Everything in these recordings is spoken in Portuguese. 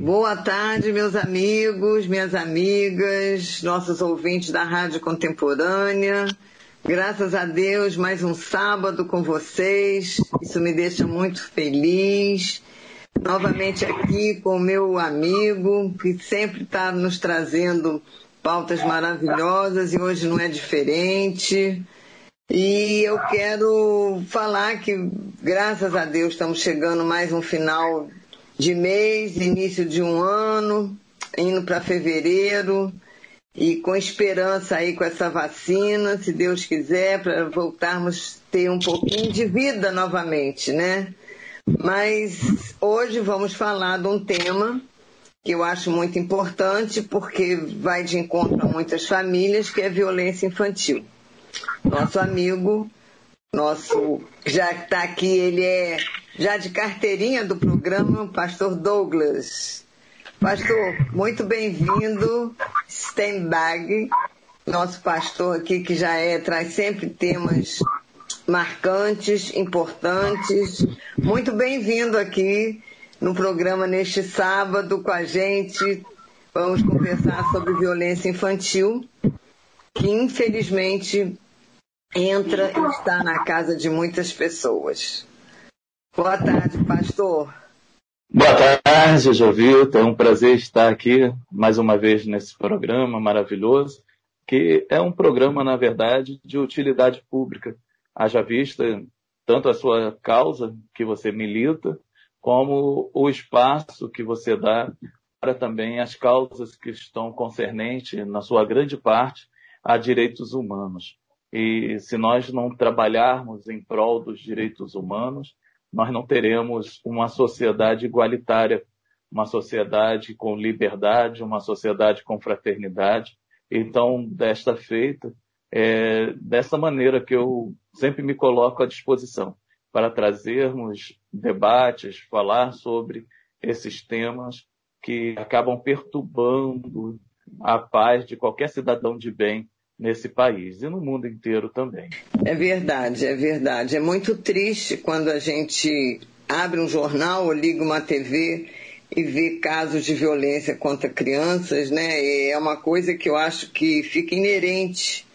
Boa tarde, meus amigos, minhas amigas, nossos ouvintes da Rádio Contemporânea. Graças a Deus, mais um sábado com vocês. Isso me deixa muito feliz. Novamente aqui com o meu amigo, que sempre está nos trazendo pautas maravilhosas e hoje não é diferente. E eu quero falar que, graças a Deus, estamos chegando mais um final de mês, início de um ano, indo para fevereiro e com esperança aí com essa vacina, se Deus quiser, para voltarmos ter um pouquinho de vida novamente, né? Mas hoje vamos falar de um tema que eu acho muito importante porque vai de encontro a muitas famílias, que é violência infantil. Nosso amigo nosso, já está aqui, ele é já de carteirinha do programa, Pastor Douglas. Pastor, muito bem-vindo, Steinbag, nosso pastor aqui que já é, traz sempre temas marcantes, importantes. Muito bem-vindo aqui no programa neste sábado com a gente. Vamos conversar sobre violência infantil, que infelizmente entra e está na casa de muitas pessoas. Boa tarde, pastor. Boa tarde, Jovilta. É um prazer estar aqui mais uma vez nesse programa maravilhoso, que é um programa, na verdade, de utilidade pública. Haja vista tanto a sua causa que você milita, como o espaço que você dá para também as causas que estão concernentes, na sua grande parte, a direitos humanos. E se nós não trabalharmos em prol dos direitos humanos, nós não teremos uma sociedade igualitária, uma sociedade com liberdade, uma sociedade com fraternidade. Então, desta feita, é dessa maneira que eu sempre me coloco à disposição para trazermos debates, falar sobre esses temas que acabam perturbando a paz de qualquer cidadão de bem nesse país e no mundo inteiro também. É verdade, é verdade. É muito triste quando a gente abre um jornal ou liga uma TV e vê casos de violência contra crianças, né? E é uma coisa que eu acho que fica inerente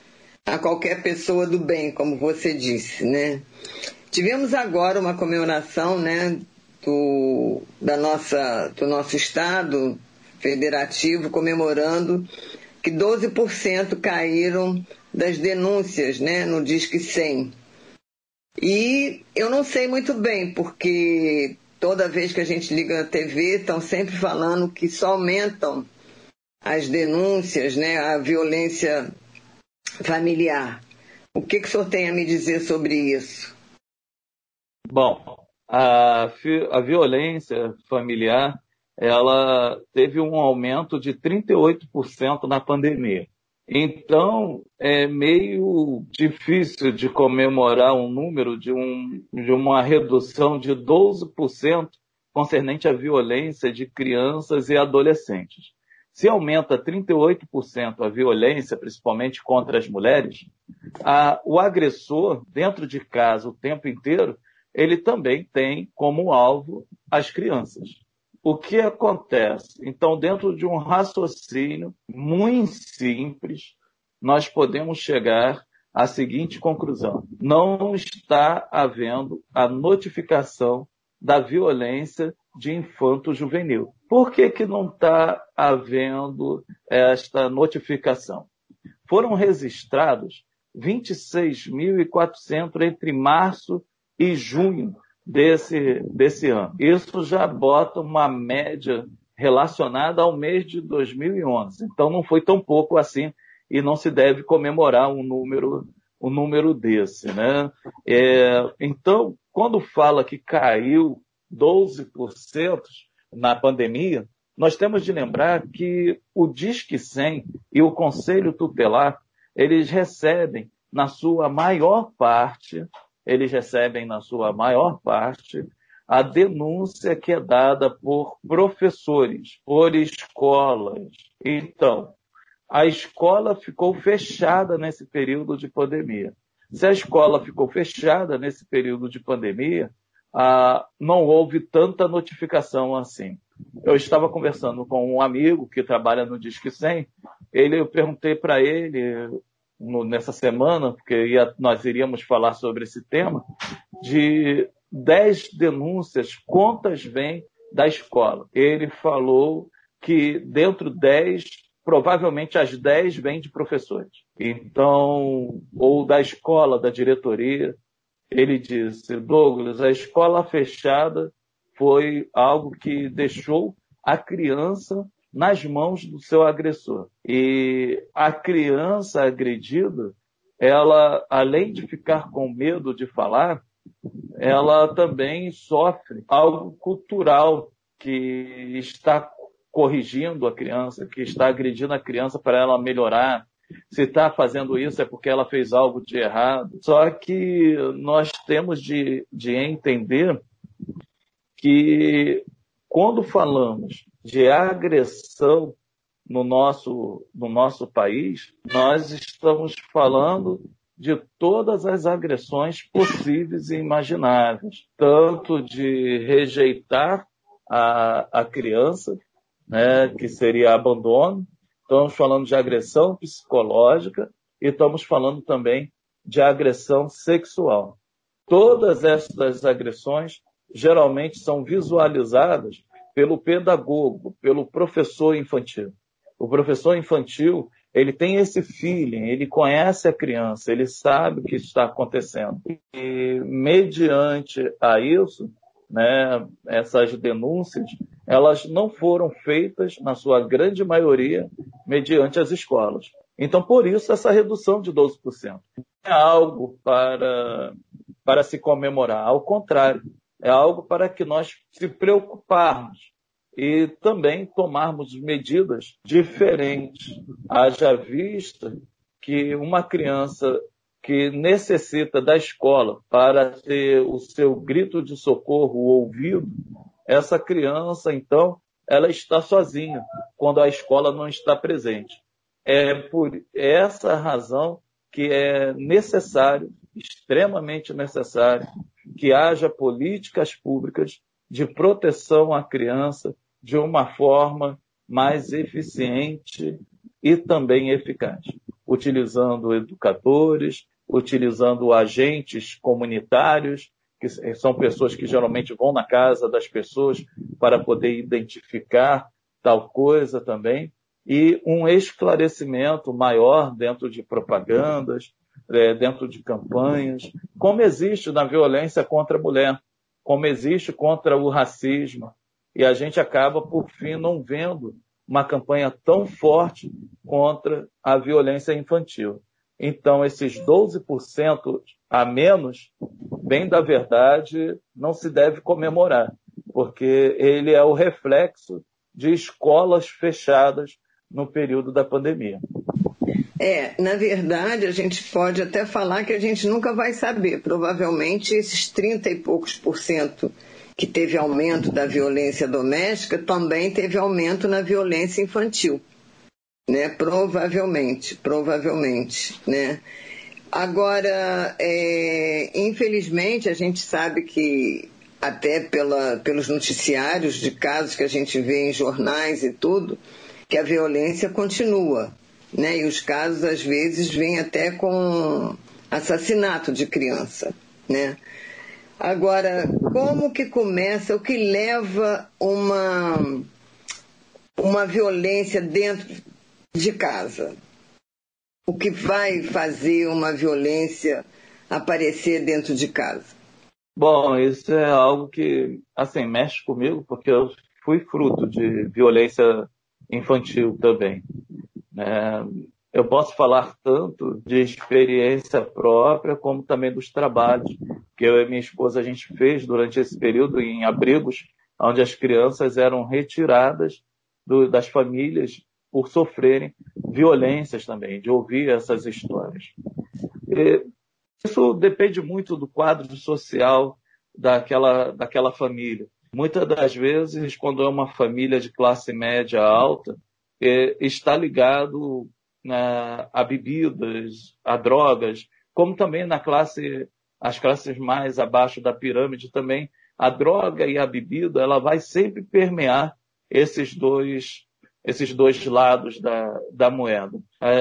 a qualquer pessoa do bem, como você disse, né? Tivemos agora uma comemoração, né, do, da nossa, do nosso estado federativo comemorando que 12% caíram das denúncias né, no Disque 100. E eu não sei muito bem, porque toda vez que a gente liga a TV, estão sempre falando que só aumentam as denúncias, né, a violência familiar. O que, que o senhor tem a me dizer sobre isso? Bom, a, a violência familiar ela teve um aumento de 38% na pandemia. Então, é meio difícil de comemorar um número de, um, de uma redução de 12% concernente à violência de crianças e adolescentes. Se aumenta 38% a violência, principalmente contra as mulheres, a, o agressor, dentro de casa o tempo inteiro, ele também tem como alvo as crianças o que acontece? Então, dentro de um raciocínio muito simples, nós podemos chegar à seguinte conclusão: não está havendo a notificação da violência de infanto-juvenil. Por que, que não está havendo esta notificação? Foram registrados 26.400 entre março e junho desse, desse ano. Isso já bota uma média relacionada ao mês de 2011. Então não foi tão pouco assim e não se deve comemorar um número, um número desse. Né? É, então, quando fala que caiu 12% na pandemia, nós temos de lembrar que o Disque 100 e o Conselho Tutelar, eles recebem, na sua maior parte, eles recebem, na sua maior parte, a denúncia que é dada por professores, por escolas. Então, a escola ficou fechada nesse período de pandemia. Se a escola ficou fechada nesse período de pandemia, ah, não houve tanta notificação assim. Eu estava conversando com um amigo que trabalha no Disque 100, ele, eu perguntei para ele no, nessa semana, porque ia, nós iríamos falar sobre esse tema, de 10 denúncias, quantas vêm da escola? Ele falou que dentro 10, provavelmente as 10 vêm de professores. Então, ou da escola, da diretoria. Ele disse, Douglas, a escola fechada foi algo que deixou a criança nas mãos do seu agressor. E a criança agredida, ela, além de ficar com medo de falar, ela também sofre algo cultural que está corrigindo a criança, que está agredindo a criança para ela melhorar. Se está fazendo isso é porque ela fez algo de errado. Só que nós temos de, de entender que quando falamos de agressão no nosso, no nosso país, nós estamos falando de todas as agressões possíveis e imagináveis, tanto de rejeitar a, a criança, né, que seria abandono, estamos falando de agressão psicológica e estamos falando também de agressão sexual. Todas essas agressões geralmente são visualizadas pelo pedagogo, pelo professor infantil. O professor infantil, ele tem esse feeling, ele conhece a criança, ele sabe o que está acontecendo. E mediante a isso, né, essas denúncias, elas não foram feitas, na sua grande maioria, mediante as escolas. Então, por isso, essa redução de 12%. É algo para, para se comemorar. Ao contrário, é algo para que nós se preocuparmos e também tomarmos medidas diferentes. Haja vista que uma criança que necessita da escola para ter o seu grito de socorro ouvido, essa criança, então, ela está sozinha quando a escola não está presente. É por essa razão que é necessário, extremamente necessário, que haja políticas públicas de proteção à criança de uma forma mais eficiente e também eficaz, utilizando educadores, utilizando agentes comunitários, que são pessoas que geralmente vão na casa das pessoas para poder identificar tal coisa também, e um esclarecimento maior dentro de propagandas, é, dentro de campanhas, como existe na violência contra a mulher, como existe contra o racismo. E a gente acaba, por fim, não vendo uma campanha tão forte contra a violência infantil. Então, esses 12% a menos, bem da verdade, não se deve comemorar, porque ele é o reflexo de escolas fechadas no período da pandemia. É, na verdade, a gente pode até falar que a gente nunca vai saber. Provavelmente esses 30 e poucos por cento que teve aumento da violência doméstica também teve aumento na violência infantil. Né? Provavelmente, provavelmente. Né? Agora, é, infelizmente, a gente sabe que até pela, pelos noticiários de casos que a gente vê em jornais e tudo, que a violência continua né? E os casos às vezes vêm até com assassinato de criança, né? Agora, como que começa, o que leva uma uma violência dentro de casa? O que vai fazer uma violência aparecer dentro de casa? Bom, isso é algo que, assim, mexe comigo, porque eu fui fruto de violência infantil também. É, eu posso falar tanto de experiência própria, como também dos trabalhos que eu e minha esposa a gente fez durante esse período em abrigos, onde as crianças eram retiradas do, das famílias por sofrerem violências também, de ouvir essas histórias. E isso depende muito do quadro social daquela, daquela família. Muitas das vezes, quando é uma família de classe média alta, é, está ligado né, a bebidas, a drogas, como também na classe, as classes mais abaixo da pirâmide também a droga e a bebida, ela vai sempre permear esses dois, esses dois lados da, da moeda. É,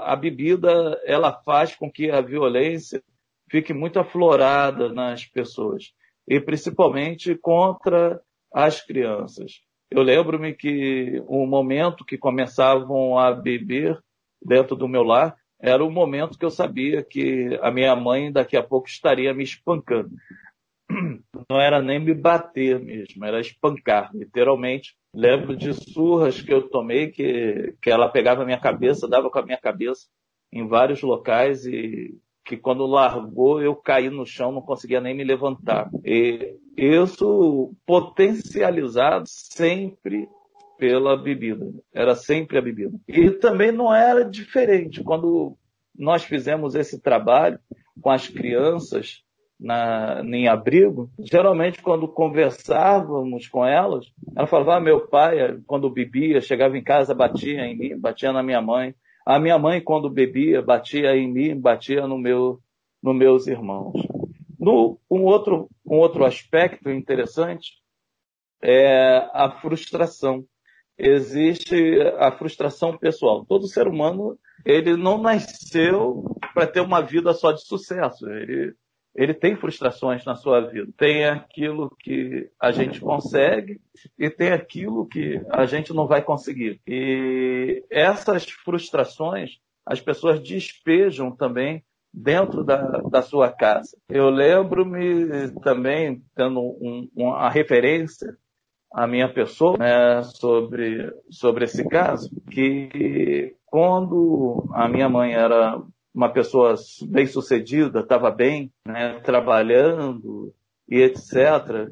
a bebida, ela faz com que a violência fique muito aflorada nas pessoas, e principalmente contra as crianças. Eu lembro-me que o momento que começavam a beber dentro do meu lar era o momento que eu sabia que a minha mãe daqui a pouco estaria me espancando. Não era nem me bater mesmo, era espancar, literalmente. Lembro de surras que eu tomei, que, que ela pegava a minha cabeça, dava com a minha cabeça em vários locais e que quando largou eu caí no chão, não conseguia nem me levantar. E isso potencializado sempre pela bebida. Era sempre a bebida. E também não era diferente. Quando nós fizemos esse trabalho com as crianças na, em abrigo, geralmente quando conversávamos com elas, ela falava, ah, meu pai, quando bebia, chegava em casa, batia em mim, batia na minha mãe. A minha mãe, quando bebia, batia em mim, batia no meu, nos meus irmãos. No, um, outro, um outro aspecto interessante é a frustração existe a frustração pessoal. Todo ser humano, ele não nasceu para ter uma vida só de sucesso. Ele, ele tem frustrações na sua vida. Tem aquilo que a gente consegue e tem aquilo que a gente não vai conseguir. E essas frustrações as pessoas despejam também dentro da, da sua casa. Eu lembro-me também, tendo um, uma referência a minha pessoa né, sobre, sobre esse caso, que quando a minha mãe era uma pessoa bem sucedida, estava bem, né, trabalhando e etc.,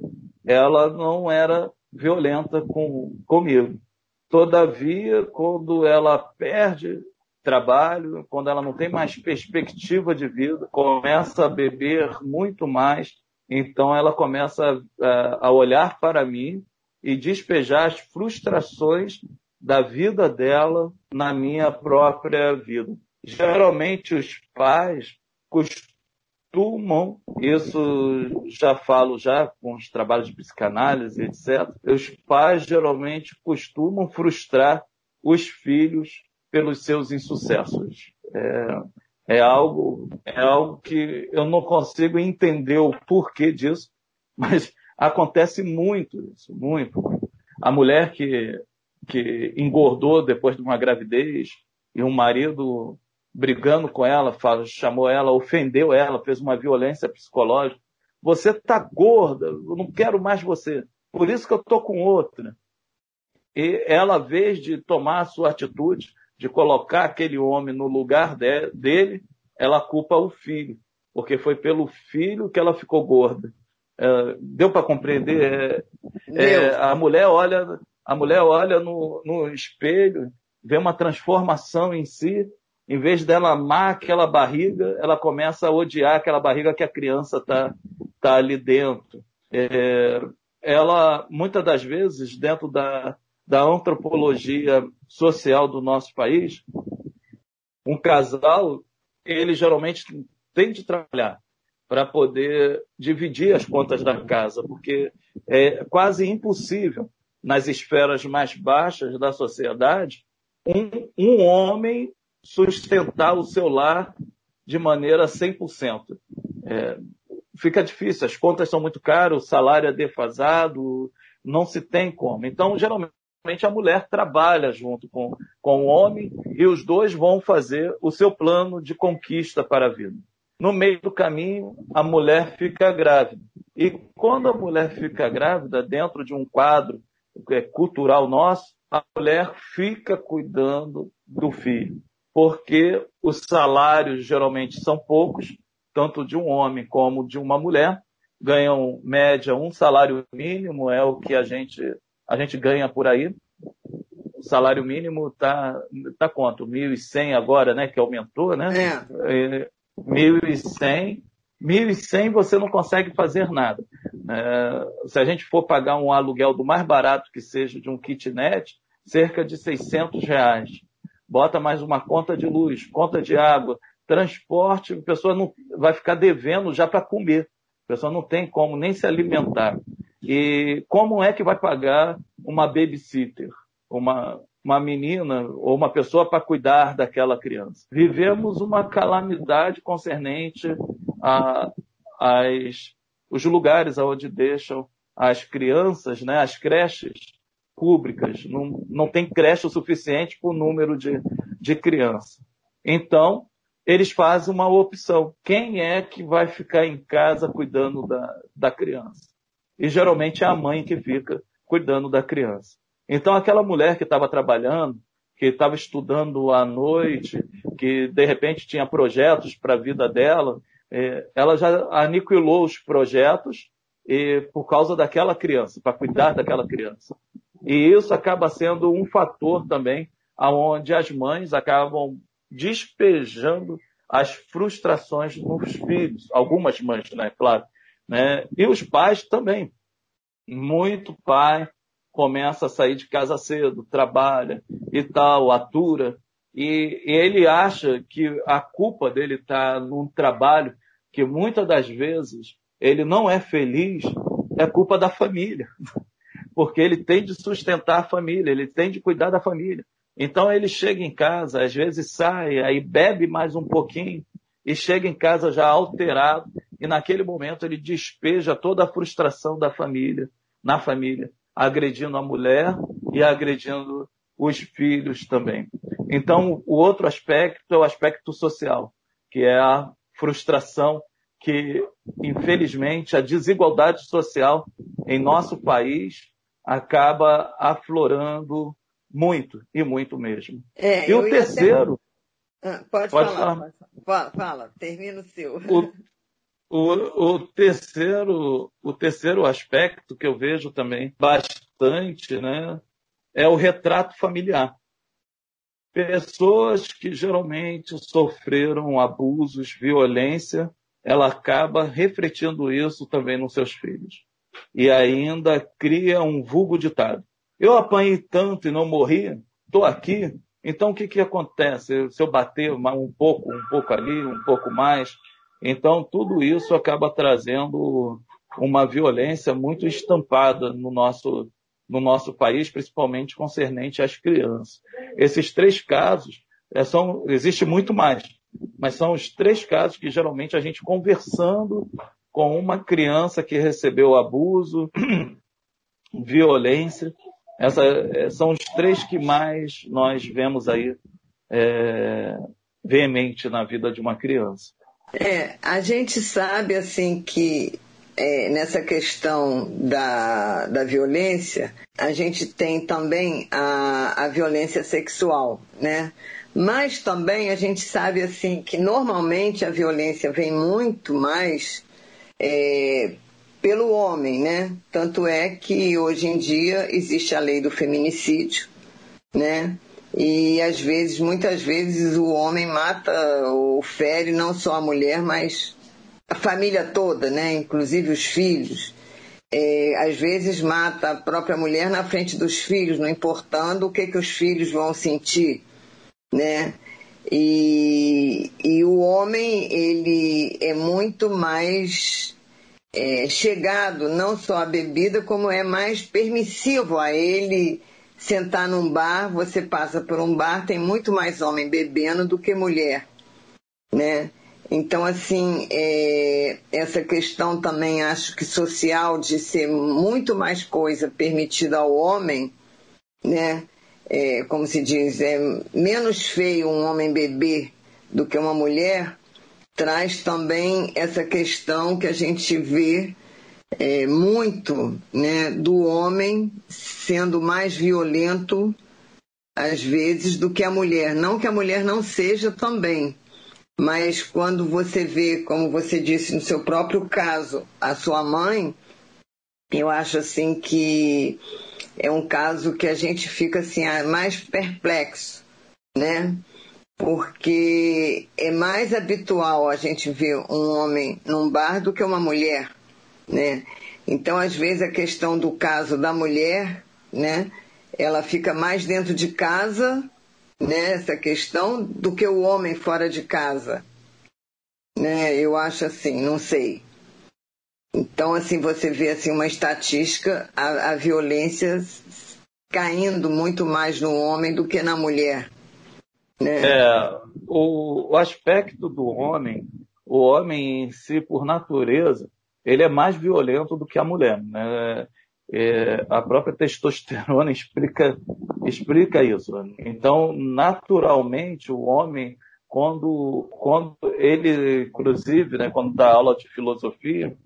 ela não era violenta com, comigo. Todavia, quando ela perde trabalho, quando ela não tem mais perspectiva de vida, começa a beber muito mais, então ela começa a, a olhar para mim e despejar as frustrações da vida dela na minha própria vida. Geralmente os pais costumam, isso já falo já com os trabalhos de psicanálise, etc. Os pais geralmente costumam frustrar os filhos pelos seus insucessos. É, é algo, é algo que eu não consigo entender o porquê disso, mas Acontece muito isso, muito. A mulher que, que engordou depois de uma gravidez e um marido brigando com ela, chamou ela, ofendeu ela, fez uma violência psicológica. Você tá gorda, eu não quero mais você. Por isso que eu tô com outra. E ela, vez de tomar a sua atitude, de colocar aquele homem no lugar de, dele, ela culpa o filho, porque foi pelo filho que ela ficou gorda. É, deu para compreender? É, é, a mulher olha, a mulher olha no, no espelho, vê uma transformação em si, em vez dela amar aquela barriga, ela começa a odiar aquela barriga que a criança está tá ali dentro. É, ela, muitas das vezes, dentro da, da antropologia social do nosso país, um casal, ele geralmente tem de trabalhar para poder dividir as contas da casa, porque é quase impossível, nas esferas mais baixas da sociedade, um, um homem sustentar o seu lar de maneira 100%. É, fica difícil, as contas são muito caras, o salário é defasado, não se tem como. Então, geralmente, a mulher trabalha junto com, com o homem e os dois vão fazer o seu plano de conquista para a vida. No meio do caminho, a mulher fica grávida. E quando a mulher fica grávida, dentro de um quadro é, cultural nosso, a mulher fica cuidando do filho. Porque os salários geralmente são poucos, tanto de um homem como de uma mulher. Ganham média um salário mínimo, é o que a gente, a gente ganha por aí. O salário mínimo está tá quanto? 1.100 agora, né? Que aumentou, né? É. é 1.100, 1.100 você não consegue fazer nada. É, se a gente for pagar um aluguel do mais barato que seja de um kitnet, cerca de 600 reais. Bota mais uma conta de luz, conta de água, transporte, a pessoa não vai ficar devendo já para comer. pessoa não tem como nem se alimentar. E como é que vai pagar uma babysitter, uma, uma menina ou uma pessoa para cuidar daquela criança? Vivemos uma calamidade concernente a, as, os lugares onde deixam as crianças, né, as creches públicas. Não, não tem creche o suficiente para o número de, de crianças. Então, eles fazem uma opção. Quem é que vai ficar em casa cuidando da, da criança? E geralmente é a mãe que fica cuidando da criança. Então, aquela mulher que estava trabalhando, que estava estudando à noite, que de repente tinha projetos para a vida dela, é, ela já aniquilou os projetos e, por causa daquela criança, para cuidar daquela criança. E isso acaba sendo um fator também aonde as mães acabam despejando as frustrações nos filhos, algumas mães, né, claro, né? E os pais também. Muito pai começa a sair de casa cedo, trabalha e tal, atura, e, e ele acha que a culpa dele está num trabalho que muitas das vezes ele não é feliz, é culpa da família. Porque ele tem de sustentar a família, ele tem de cuidar da família. Então ele chega em casa, às vezes sai, aí bebe mais um pouquinho e chega em casa já alterado e naquele momento ele despeja toda a frustração da família, na família, agredindo a mulher e agredindo os filhos também. Então, o outro aspecto é o aspecto social, que é a frustração que, infelizmente, a desigualdade social em nosso país acaba aflorando muito, e muito mesmo. É, e o terceiro. Até... Ah, pode, pode, falar. falar. Fala, fala, termina o seu. O, o, o, terceiro, o terceiro aspecto que eu vejo também bastante né, é o retrato familiar. Pessoas que geralmente sofreram abusos, violência, ela acaba refletindo isso também nos seus filhos. E ainda cria um vulgo ditado. Eu apanhei tanto e não morri, estou aqui, então o que, que acontece? Se eu bater um pouco, um pouco ali, um pouco mais, então tudo isso acaba trazendo uma violência muito estampada no nosso, no nosso país, principalmente concernente às crianças. Esses três casos, é, são, existe muito mais, mas são os três casos que geralmente a gente conversando com uma criança que recebeu abuso, violência, essa, é, são os três que mais nós vemos aí é, veemente na vida de uma criança. É, a gente sabe assim que é, nessa questão da, da violência, a gente tem também a, a violência sexual, né? Mas também a gente sabe assim que normalmente a violência vem muito mais é, pelo homem, né? Tanto é que hoje em dia existe a lei do feminicídio, né? E às vezes, muitas vezes, o homem mata ou fere não só a mulher, mas a família toda, né? Inclusive os filhos. É, às vezes mata a própria mulher na frente dos filhos, não importando o que, que os filhos vão sentir, né? E, e o homem, ele é muito mais é, chegado não só à bebida, como é mais permissivo a ele sentar num bar. Você passa por um bar, tem muito mais homem bebendo do que mulher, né? Então, assim, é, essa questão também acho que social de ser muito mais coisa permitida ao homem, né? É, como se diz, é menos feio um homem beber do que uma mulher, traz também essa questão que a gente vê é, muito né, do homem sendo mais violento às vezes do que a mulher. Não que a mulher não seja também, mas quando você vê, como você disse no seu próprio caso, a sua mãe, eu acho assim que é um caso que a gente fica assim mais perplexo, né? porque é mais habitual a gente ver um homem num bar do que uma mulher, né? Então, às vezes, a questão do caso da mulher, né? Ela fica mais dentro de casa, né? Essa questão, do que o homem fora de casa, né? Eu acho assim, não sei. Então, assim, você vê assim, uma estatística, a, a violência caindo muito mais no homem do que na mulher. Né? É, o, o aspecto do homem, o homem em si, por natureza, ele é mais violento do que a mulher. Né? É, a própria testosterona explica, explica isso. Então, naturalmente, o homem, quando, quando ele, inclusive, né, quando dá aula de filosofia,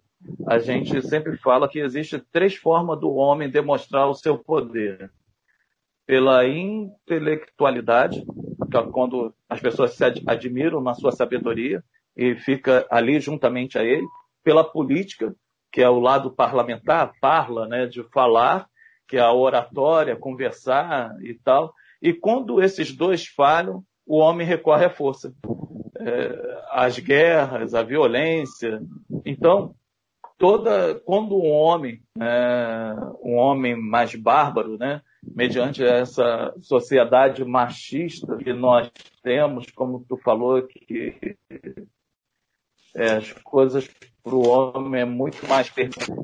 a gente sempre fala que existe três formas do homem demonstrar o seu poder. Pela intelectualidade, que é quando as pessoas se admiram na sua sabedoria e fica ali juntamente a ele. Pela política, que é o lado parlamentar, parla, né, de falar, que é a oratória, conversar e tal. E quando esses dois falham, o homem recorre à força. É, as guerras, a violência. Então, toda quando um homem, é, um homem mais bárbaro, né, mediante essa sociedade machista que nós temos, como tu falou, que é, as coisas para o homem é muito mais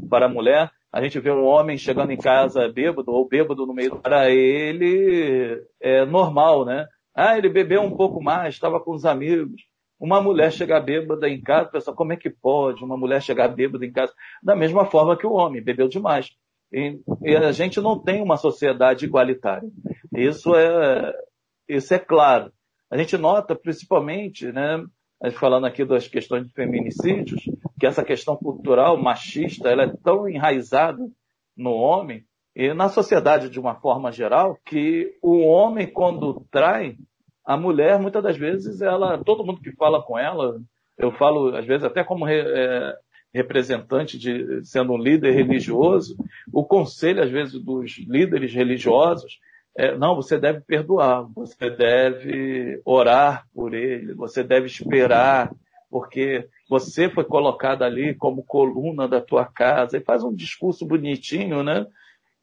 para a mulher. A gente vê um homem chegando em casa bêbado ou bêbado no meio do para ele é normal, né? Ah, ele bebeu um pouco mais, estava com os amigos. Uma mulher chegar bêbada em casa, pessoal, como é que pode uma mulher chegar bêbada em casa? Da mesma forma que o homem, bebeu demais. E, e a gente não tem uma sociedade igualitária. Isso é, isso é claro. A gente nota, principalmente, né, falando aqui das questões de feminicídios, que essa questão cultural machista ela é tão enraizada no homem e na sociedade de uma forma geral que o homem quando trai a mulher muitas das vezes ela todo mundo que fala com ela eu falo às vezes até como é, representante de sendo um líder religioso o conselho às vezes dos líderes religiosos é, não, você deve perdoar, você deve orar por ele, você deve esperar, porque você foi colocado ali como coluna da tua casa, e faz um discurso bonitinho, né?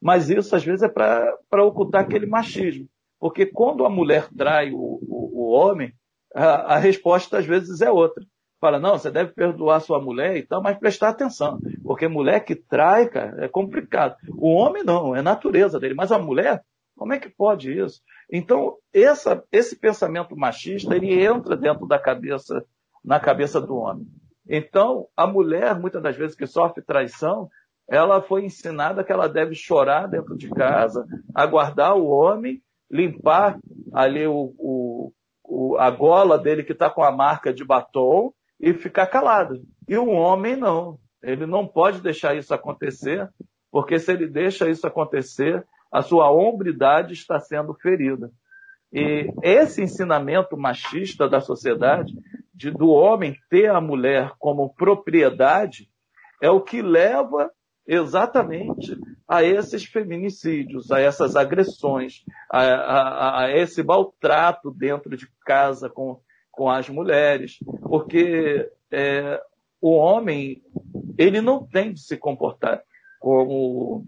Mas isso às vezes é para ocultar aquele machismo. Porque quando a mulher trai o, o, o homem, a, a, resposta às vezes é outra. Fala, não, você deve perdoar sua mulher e tal, mas prestar atenção. Porque mulher que trai, cara, é complicado. O homem não, é natureza dele. Mas a mulher, como é que pode isso? Então, essa, esse pensamento machista, ele entra dentro da cabeça, na cabeça do homem. Então, a mulher, muitas das vezes que sofre traição, ela foi ensinada que ela deve chorar dentro de casa, aguardar o homem, limpar ali o, o, o a gola dele que está com a marca de batom e ficar calada. E o homem não. Ele não pode deixar isso acontecer, porque se ele deixa isso acontecer, a sua hombridade está sendo ferida. E esse ensinamento machista da sociedade, de, do homem ter a mulher como propriedade, é o que leva exatamente a esses feminicídios, a essas agressões, a, a, a esse maltrato dentro de casa com, com as mulheres, porque é, o homem ele não tem de se comportar como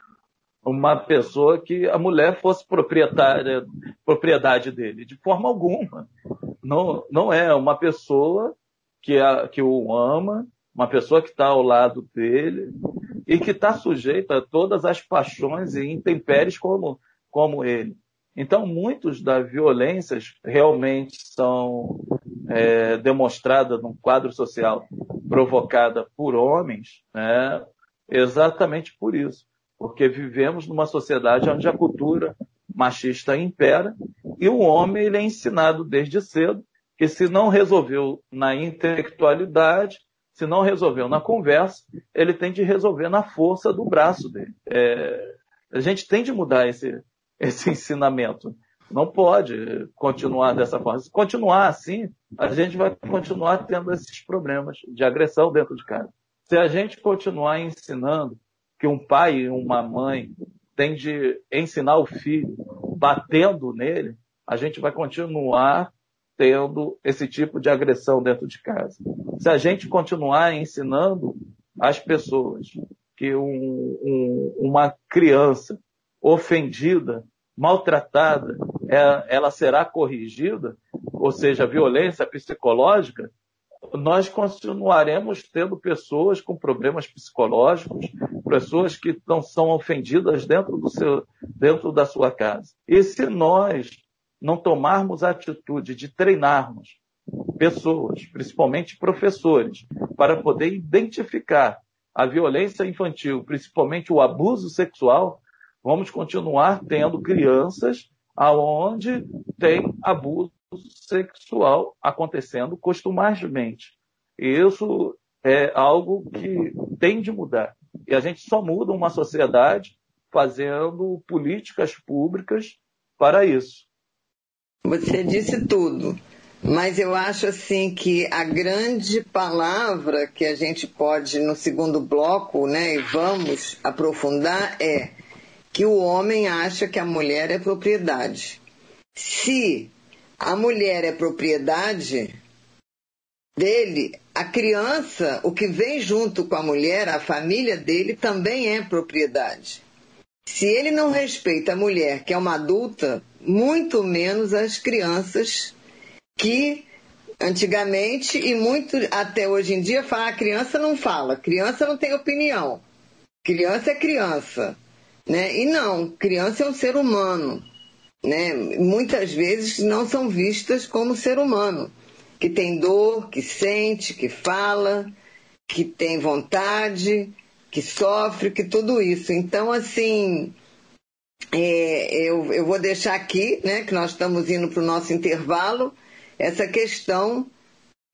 uma pessoa que a mulher fosse proprietária, propriedade dele, de forma alguma. Não, não é uma pessoa que, a, que o ama, uma pessoa que está ao lado dele e que está sujeita a todas as paixões e intempéries como, como ele. Então, muitos das violências realmente são é, demonstradas num quadro social provocada por homens, né, exatamente por isso porque vivemos numa sociedade onde a cultura machista impera e o homem ele é ensinado desde cedo que se não resolveu na intelectualidade, se não resolveu na conversa, ele tem de resolver na força do braço dele. É, a gente tem de mudar esse, esse ensinamento. Não pode continuar dessa forma. Se continuar assim, a gente vai continuar tendo esses problemas de agressão dentro de casa. Se a gente continuar ensinando que um pai e uma mãe têm de ensinar o filho batendo nele, a gente vai continuar tendo esse tipo de agressão dentro de casa. Se a gente continuar ensinando as pessoas que um, um, uma criança ofendida, maltratada, é, ela será corrigida, ou seja, violência psicológica, nós continuaremos tendo pessoas com problemas psicológicos, pessoas que não são ofendidas dentro, do seu, dentro da sua casa. E se nós não tomarmos a atitude de treinarmos pessoas, principalmente professores, para poder identificar a violência infantil, principalmente o abuso sexual, vamos continuar tendo crianças aonde tem abuso sexual acontecendo costumeiramente. E isso é algo que tem de mudar. E a gente só muda uma sociedade fazendo políticas públicas para isso. Você disse tudo, mas eu acho assim que a grande palavra que a gente pode no segundo bloco, né, e vamos aprofundar é que o homem acha que a mulher é propriedade. Se a mulher é propriedade dele, a criança, o que vem junto com a mulher, a família dele também é propriedade. Se ele não respeita a mulher, que é uma adulta, muito menos as crianças que antigamente e muito até hoje em dia fala, a criança não fala, criança não tem opinião. Criança é criança. Né? E não, criança é um ser humano. Né? Muitas vezes não são vistas como ser humano, que tem dor, que sente, que fala, que tem vontade, que sofre, que tudo isso. Então, assim, é, eu, eu vou deixar aqui, né, que nós estamos indo para o nosso intervalo, essa questão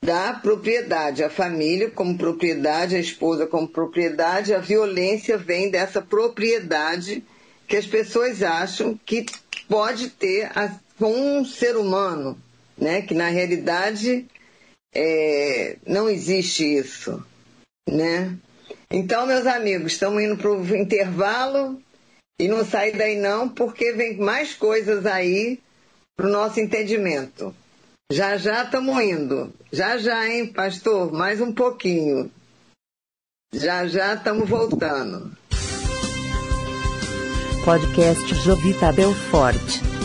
da propriedade, a família como propriedade, a esposa como propriedade, a violência vem dessa propriedade que as pessoas acham que pode ter com um ser humano, né? Que na realidade é, não existe isso, né? Então, meus amigos, estamos indo para o intervalo e não sai daí não, porque vem mais coisas aí para o nosso entendimento. Já já estamos indo. Já já, hein, pastor? Mais um pouquinho. Já já estamos voltando. Podcast Jovita Belfort.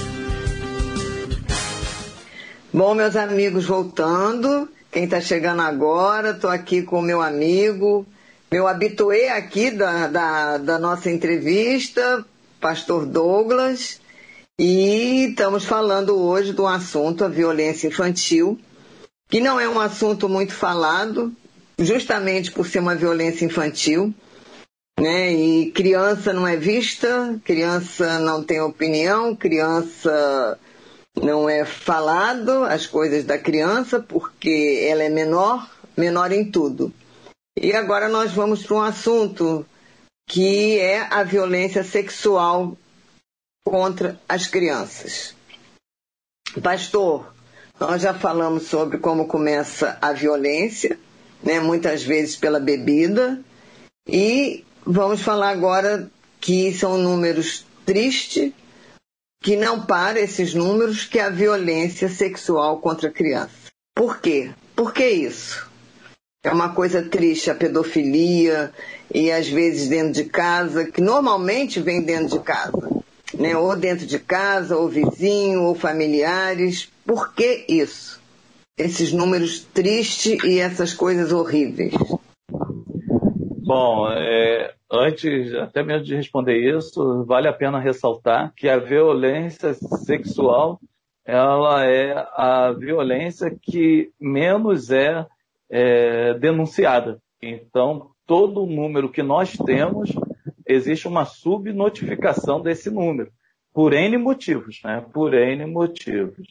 Bom, meus amigos, voltando. Quem está chegando agora, estou aqui com o meu amigo, meu habituê aqui da, da, da nossa entrevista, pastor Douglas. E estamos falando hoje do assunto a violência infantil, que não é um assunto muito falado, justamente por ser uma violência infantil, né? E criança não é vista, criança não tem opinião, criança não é falado as coisas da criança porque ela é menor, menor em tudo. E agora nós vamos para um assunto que é a violência sexual contra as crianças. Pastor, nós já falamos sobre como começa a violência, né, muitas vezes pela bebida, e vamos falar agora que são números tristes, que não para esses números, que é a violência sexual contra a criança. Por quê? Por que isso? É uma coisa triste a pedofilia e às vezes dentro de casa, que normalmente vem dentro de casa né? ou dentro de casa, ou vizinho, ou familiares. Por que isso? Esses números tristes e essas coisas horríveis. Bom, é, antes até mesmo de responder isso, vale a pena ressaltar que a violência sexual ela é a violência que menos é, é denunciada. Então, todo o número que nós temos existe uma subnotificação desse número, por N motivos, né? Por N motivos.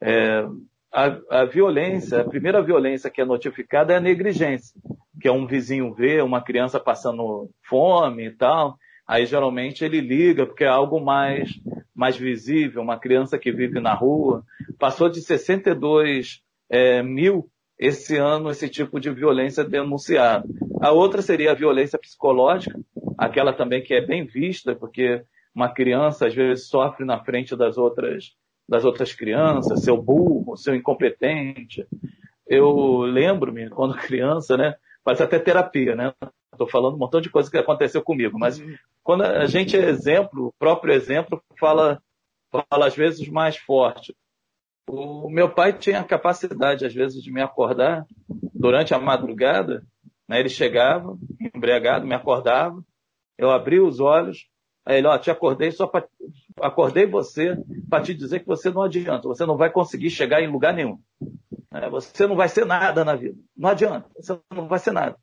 É, a, a, violência, a primeira violência que é notificada é a negligência, que é um vizinho ver uma criança passando fome e tal, aí geralmente ele liga porque é algo mais, mais visível, uma criança que vive na rua. Passou de 62 é, mil esse ano esse tipo de violência denunciada. A outra seria a violência psicológica, aquela também que é bem vista, porque uma criança às vezes sofre na frente das outras das outras crianças, seu burro, seu incompetente. Eu lembro-me quando criança, né? Faz até terapia, né? Estou falando um montão de coisas que aconteceu comigo, mas quando a gente é exemplo, o próprio exemplo fala, fala às vezes mais forte. O meu pai tinha a capacidade, às vezes, de me acordar durante a madrugada, né, ele chegava, embriagado, me acordava, eu abri os olhos, aí ele, ó, te acordei só para acordei você para te dizer que você não adianta, você não vai conseguir chegar em lugar nenhum. É, você não vai ser nada na vida. Não adianta, você não vai ser nada.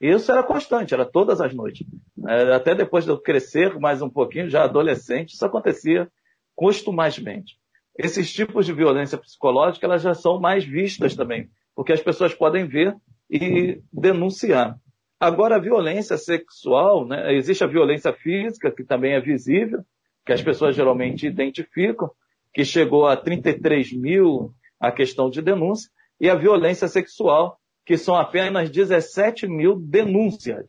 Isso era constante, era todas as noites. É, até depois de eu crescer mais um pouquinho, já adolescente, isso acontecia costumeiramente. Esses tipos de violência psicológica, elas já são mais vistas também, porque as pessoas podem ver e denunciar. Agora, a violência sexual, né, existe a violência física, que também é visível, que as pessoas geralmente identificam, que chegou a 33 mil a questão de denúncia, e a violência sexual, que são apenas 17 mil denúncias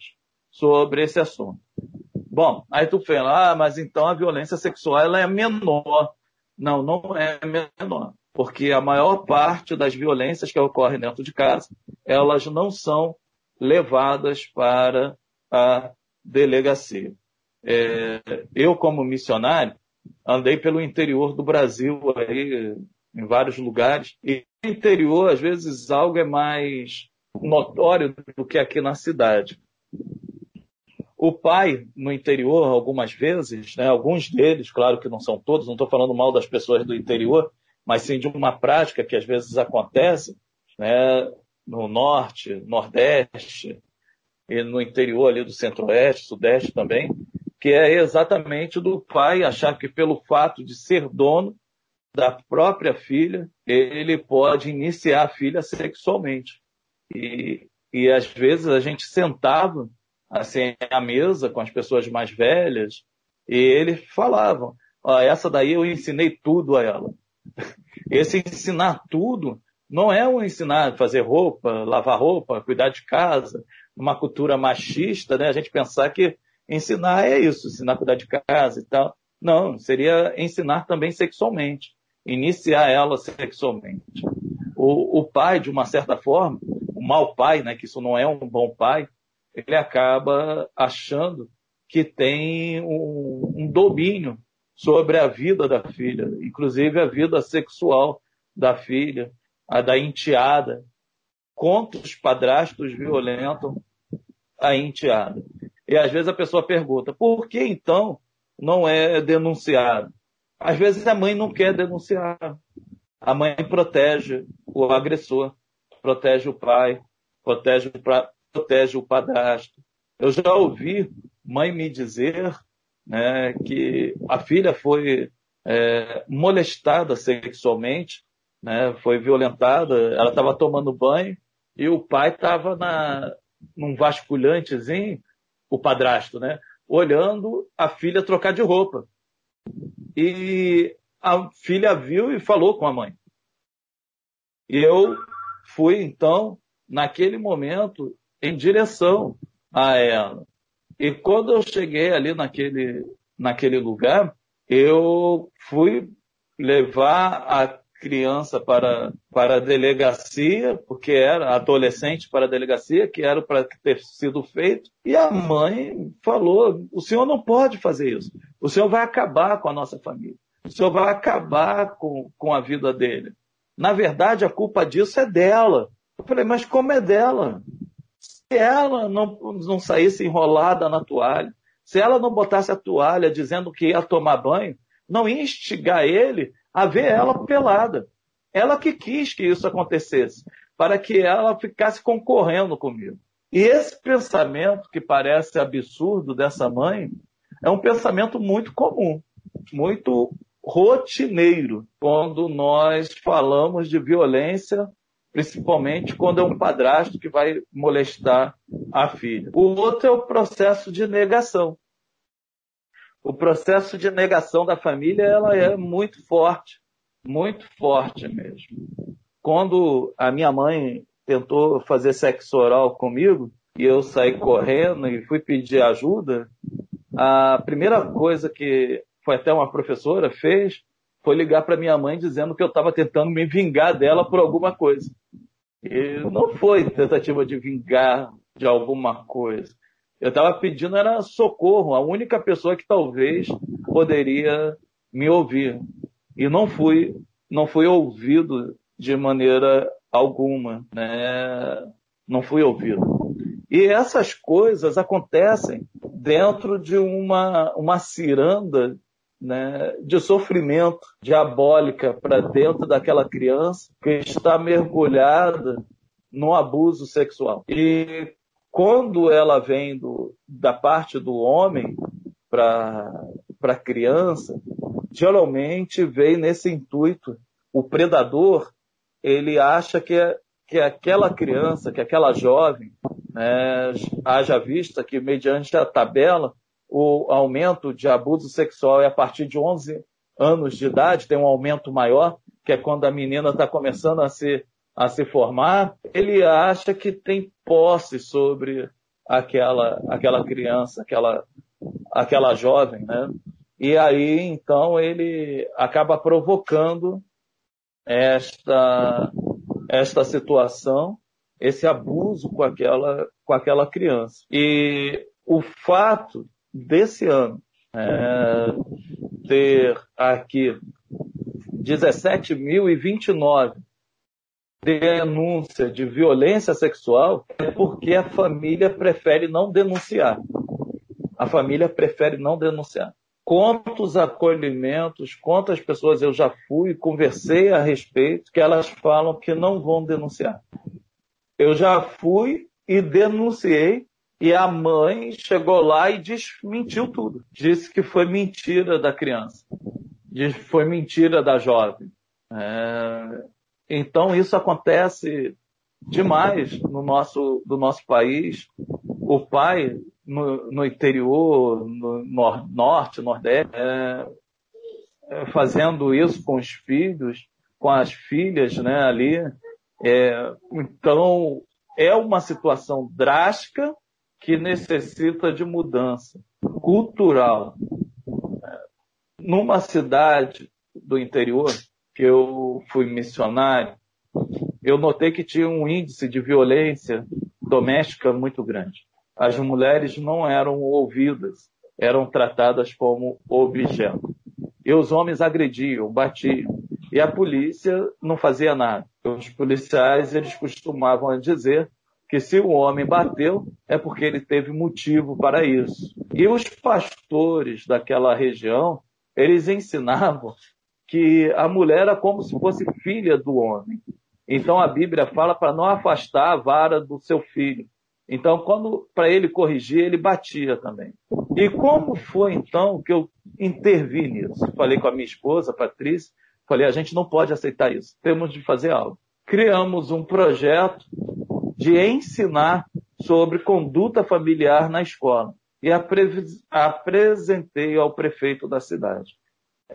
sobre esse assunto. Bom, aí tu fala, ah, mas então a violência sexual ela é menor. Não, não é menor, porque a maior parte das violências que ocorrem dentro de casa, elas não são levadas para a delegacia. É, eu, como missionário, andei pelo interior do Brasil aí, em vários lugares, e no interior, às vezes, algo é mais notório do que aqui na cidade. O pai, no interior, algumas vezes, né, alguns deles, claro que não são todos, não estou falando mal das pessoas do interior, mas sim de uma prática que às vezes acontece né, no norte, nordeste, e no interior ali do centro-oeste, sudeste também, que é exatamente do pai achar que pelo fato de ser dono da própria filha, ele pode iniciar a filha sexualmente. E, e às vezes a gente sentava assim, à mesa com as pessoas mais velhas, e eles falavam, ó, essa daí eu ensinei tudo a ela. Esse ensinar tudo não é um ensinar fazer roupa, lavar roupa, cuidar de casa, uma cultura machista, né? A gente pensar que ensinar é isso, ensinar a cuidar de casa e tal. Não, seria ensinar também sexualmente, iniciar ela sexualmente. O, o pai, de uma certa forma, o mau pai, né, que isso não é um bom pai, ele acaba achando que tem um, um domínio sobre a vida da filha, inclusive a vida sexual da filha, a da enteada. Contos padrastos violentam a enteada. E às vezes a pessoa pergunta, por que então não é denunciado? Às vezes a mãe não quer denunciar. A mãe protege o agressor, protege o pai, protege o protege o padrasto. Eu já ouvi mãe me dizer né, que a filha foi é, molestada sexualmente, né, foi violentada, ela estava tomando banho e o pai estava num vasculhantezinho, o padrasto, né, olhando a filha trocar de roupa. E a filha viu e falou com a mãe. Eu fui, então, naquele momento, em direção a ela. E quando eu cheguei ali naquele, naquele lugar, eu fui levar a criança para, para a delegacia, porque era adolescente para a delegacia, que era para ter sido feito, e a mãe falou: o senhor não pode fazer isso, o senhor vai acabar com a nossa família, o senhor vai acabar com, com a vida dele. Na verdade, a culpa disso é dela. Eu falei, mas como é dela? se ela não, não saísse enrolada na toalha, se ela não botasse a toalha dizendo que ia tomar banho, não instigar ele a ver ela pelada. Ela que quis que isso acontecesse, para que ela ficasse concorrendo comigo. E esse pensamento, que parece absurdo dessa mãe, é um pensamento muito comum, muito rotineiro, quando nós falamos de violência principalmente quando é um padrasto que vai molestar a filha. O outro é o processo de negação. O processo de negação da família ela é muito forte, muito forte mesmo. Quando a minha mãe tentou fazer sexo oral comigo e eu saí correndo e fui pedir ajuda, a primeira coisa que foi até uma professora fez foi ligar para minha mãe dizendo que eu estava tentando me vingar dela por alguma coisa. E não foi tentativa de vingar de alguma coisa. Eu estava pedindo era socorro, a única pessoa que talvez poderia me ouvir. E não fui, não fui ouvido de maneira alguma, né? não fui ouvido. E essas coisas acontecem dentro de uma, uma ciranda né, de sofrimento diabólica para dentro daquela criança que está mergulhada no abuso sexual. E quando ela vem do, da parte do homem para a criança, geralmente vem nesse intuito. O predador, ele acha que, que aquela criança, que aquela jovem, né, haja vista que mediante a tabela, o aumento de abuso sexual é a partir de 11 anos de idade, tem um aumento maior, que é quando a menina está começando a se, a se formar, ele acha que tem posse sobre aquela, aquela criança, aquela, aquela jovem, né? E aí, então, ele acaba provocando esta, esta situação, esse abuso com aquela, com aquela criança. E o fato desse ano é, ter aqui 17.029 denúncias de violência sexual é porque a família prefere não denunciar. A família prefere não denunciar quantos acolhimentos, quantas pessoas eu já fui, conversei a respeito, que elas falam que não vão denunciar. Eu já fui e denunciei, e a mãe chegou lá e desmentiu tudo. Disse que foi mentira da criança, disse que foi mentira da jovem. É... Então isso acontece demais no nosso, do nosso país. O pai no, no interior, no nor, norte, nordeste, é, é, fazendo isso com os filhos, com as filhas, né, ali. É, então, é uma situação drástica que necessita de mudança cultural. Numa cidade do interior, que eu fui missionário, eu notei que tinha um índice de violência doméstica muito grande as mulheres não eram ouvidas, eram tratadas como objeto. E os homens agrediam, batiam. E a polícia não fazia nada. Os policiais, eles costumavam dizer que se o homem bateu, é porque ele teve motivo para isso. E os pastores daquela região, eles ensinavam que a mulher era como se fosse filha do homem. Então a Bíblia fala para não afastar a vara do seu filho. Então, quando para ele corrigir, ele batia também. E como foi então que eu intervi nisso? Falei com a minha esposa, Patrícia, falei: a gente não pode aceitar isso, temos de fazer algo. Criamos um projeto de ensinar sobre conduta familiar na escola e apresentei ao prefeito da cidade.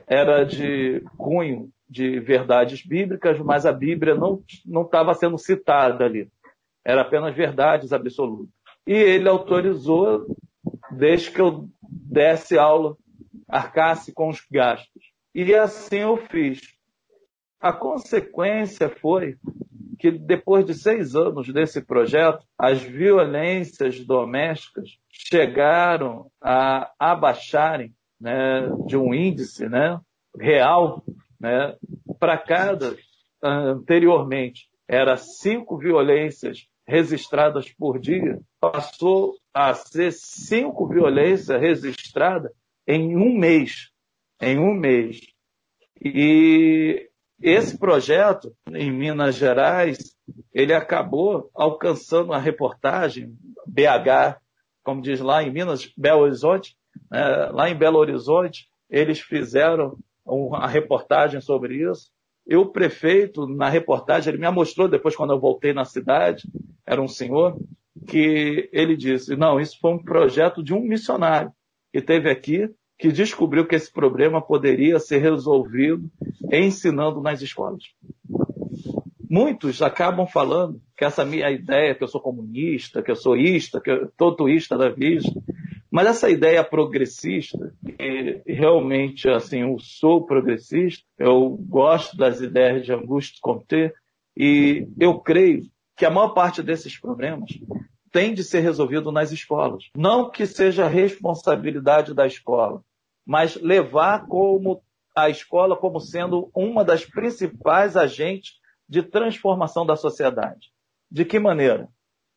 Era de cunho de verdades bíblicas, mas a Bíblia não estava sendo citada ali. Era apenas verdades absolutas. E ele autorizou, desde que eu desse aula, arcasse com os gastos. E assim eu fiz. A consequência foi que depois de seis anos desse projeto, as violências domésticas chegaram a abaixarem né, de um índice né, real né, para cada anteriormente era cinco violências registradas por dia passou a ser cinco violências registradas em um mês. Em um mês. E esse projeto, em Minas Gerais, ele acabou alcançando a reportagem BH, como diz lá em Minas, Belo Horizonte, né? lá em Belo Horizonte, eles fizeram uma reportagem sobre isso. E o prefeito, na reportagem, ele me mostrou depois, quando eu voltei na cidade, era um senhor, que ele disse: não, isso foi um projeto de um missionário que teve aqui, que descobriu que esse problema poderia ser resolvido ensinando nas escolas. Muitos acabam falando que essa minha ideia, que eu sou comunista, que eu sou ista, que eu sou tuísta da vista, mas essa ideia progressista, que realmente assim, eu sou progressista, eu gosto das ideias de Augusto Comte, e eu creio que a maior parte desses problemas tem de ser resolvido nas escolas. Não que seja responsabilidade da escola, mas levar como a escola como sendo uma das principais agentes de transformação da sociedade. De que maneira?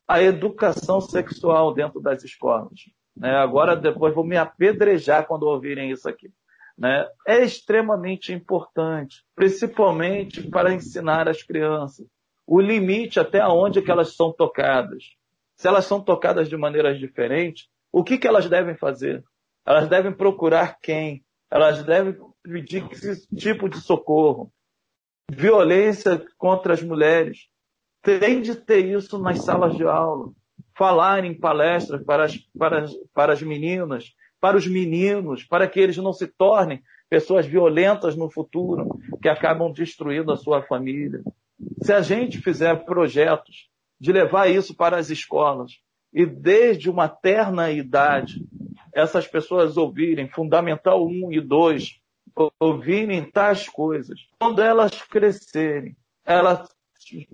a educação sexual dentro das escolas. Né? Agora, depois vou me apedrejar quando ouvirem isso aqui. Né? É extremamente importante, principalmente para ensinar as crianças o limite até onde que elas são tocadas. Se elas são tocadas de maneiras diferentes, o que, que elas devem fazer? Elas devem procurar quem? Elas devem pedir que tipo de socorro. Violência contra as mulheres. Tem de ter isso nas salas de aula. Falar em palestras para as, para, as, para as meninas, para os meninos, para que eles não se tornem pessoas violentas no futuro, que acabam destruindo a sua família. Se a gente fizer projetos de levar isso para as escolas e desde uma terna idade essas pessoas ouvirem Fundamental 1 e 2, ouvirem tais coisas, quando elas crescerem, elas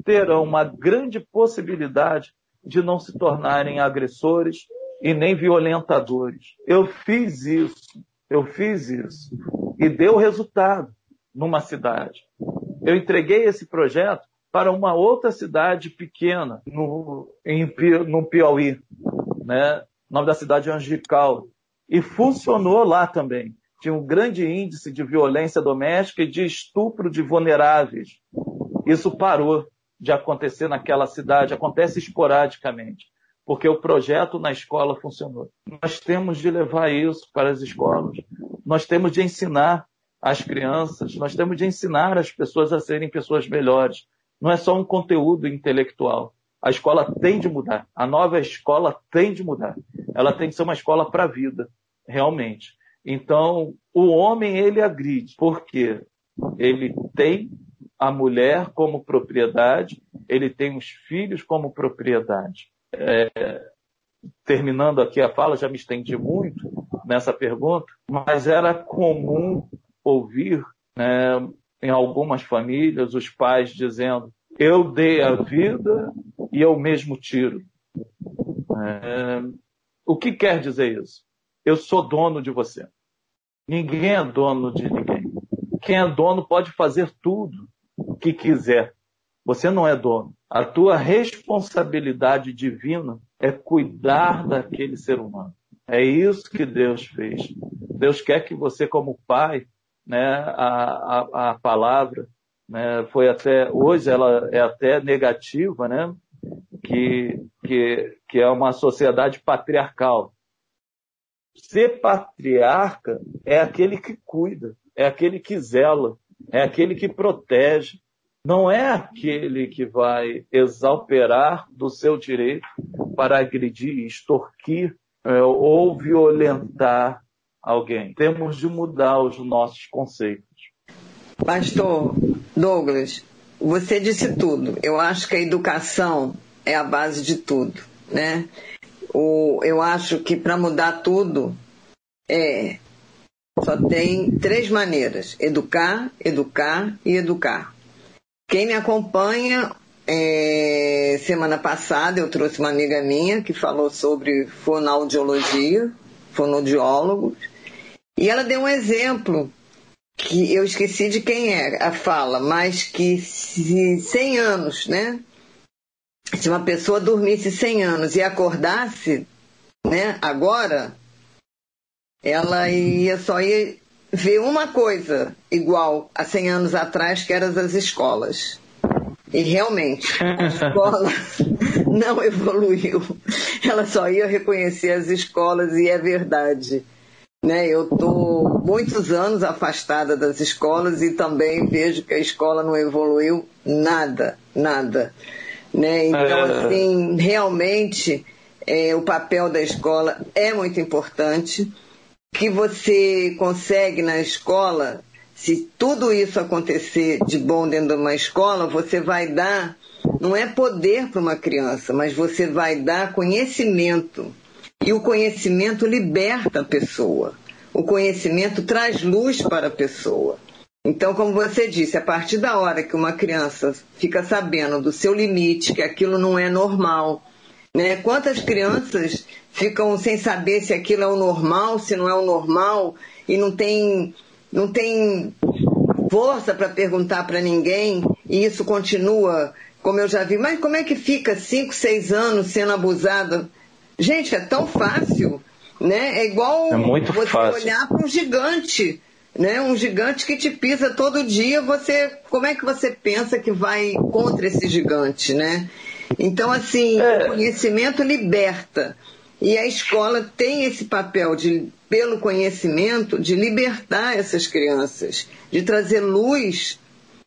terão uma grande possibilidade de não se tornarem agressores e nem violentadores. Eu fiz isso, eu fiz isso e deu resultado numa cidade. Eu entreguei esse projeto para uma outra cidade pequena no, em, no Piauí, né? O nome da cidade é Angical. E funcionou lá também. Tinha um grande índice de violência doméstica e de estupro de vulneráveis. Isso parou de acontecer naquela cidade, acontece esporadicamente, porque o projeto na escola funcionou. Nós temos de levar isso para as escolas. Nós temos de ensinar as crianças, nós temos de ensinar as pessoas a serem pessoas melhores. Não é só um conteúdo intelectual. A escola tem de mudar. A nova escola tem de mudar. Ela tem que ser uma escola para a vida, realmente. Então, o homem, ele agride, porque ele tem a mulher como propriedade, ele tem os filhos como propriedade. É, terminando aqui a fala, já me estendi muito nessa pergunta, mas era comum ouvir né, em algumas famílias os pais dizendo: Eu dei a vida e eu mesmo tiro. É, o que quer dizer isso? Eu sou dono de você. Ninguém é dono de ninguém. Quem é dono pode fazer tudo que quiser. Você não é dono. A tua responsabilidade divina é cuidar daquele ser humano. É isso que Deus fez. Deus quer que você, como pai, né, a, a, a palavra né, foi até hoje ela é até negativa, né, que, que, que é uma sociedade patriarcal. Ser patriarca é aquele que cuida, é aquele que zela, é aquele que protege, não é aquele que vai exalperar do seu direito para agredir, extorquir é, ou violentar alguém. Temos de mudar os nossos conceitos. Pastor Douglas, você disse tudo. Eu acho que a educação é a base de tudo, né? O, eu acho que para mudar tudo é só tem três maneiras: educar, educar e educar. Quem me acompanha, é, semana passada eu trouxe uma amiga minha que falou sobre fonoaudiologia, fonodiólogos, e ela deu um exemplo que eu esqueci de quem é a fala, mas que se 100 anos, né? Se uma pessoa dormisse 100 anos e acordasse, né, agora, ela ia só ia ver uma coisa igual a 100 anos atrás, que eram as escolas. E realmente, a escola não evoluiu. Ela só ia reconhecer as escolas e é verdade. Né, eu estou muitos anos afastada das escolas e também vejo que a escola não evoluiu nada, nada. Né? Então, é... assim, realmente é, o papel da escola é muito importante. Que você consegue na escola, se tudo isso acontecer de bom dentro de uma escola, você vai dar, não é poder para uma criança, mas você vai dar conhecimento e o conhecimento liberta a pessoa. O conhecimento traz luz para a pessoa. Então, como você disse, a partir da hora que uma criança fica sabendo do seu limite, que aquilo não é normal, né? Quantas crianças ficam sem saber se aquilo é o normal, se não é o normal, e não tem, não tem força para perguntar para ninguém, e isso continua como eu já vi, mas como é que fica 5, 6 anos sendo abusada? Gente, é tão fácil, né? É igual é você fácil. olhar para um gigante, né? Um gigante que te pisa todo dia, você, como é que você pensa que vai contra esse gigante, né? Então, assim, é. o conhecimento liberta. E a escola tem esse papel de, pelo conhecimento, de libertar essas crianças, de trazer luz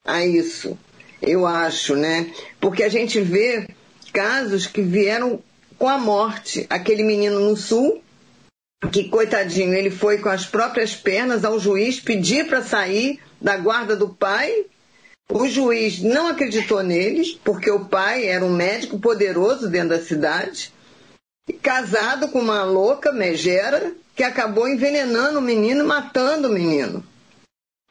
a isso eu acho, né? Porque a gente vê casos que vieram com a morte. Aquele menino no sul, que coitadinho, ele foi com as próprias pernas ao juiz pedir para sair da guarda do pai. O juiz não acreditou nele, porque o pai era um médico poderoso dentro da cidade, casado com uma louca megera que acabou envenenando o menino e matando o menino.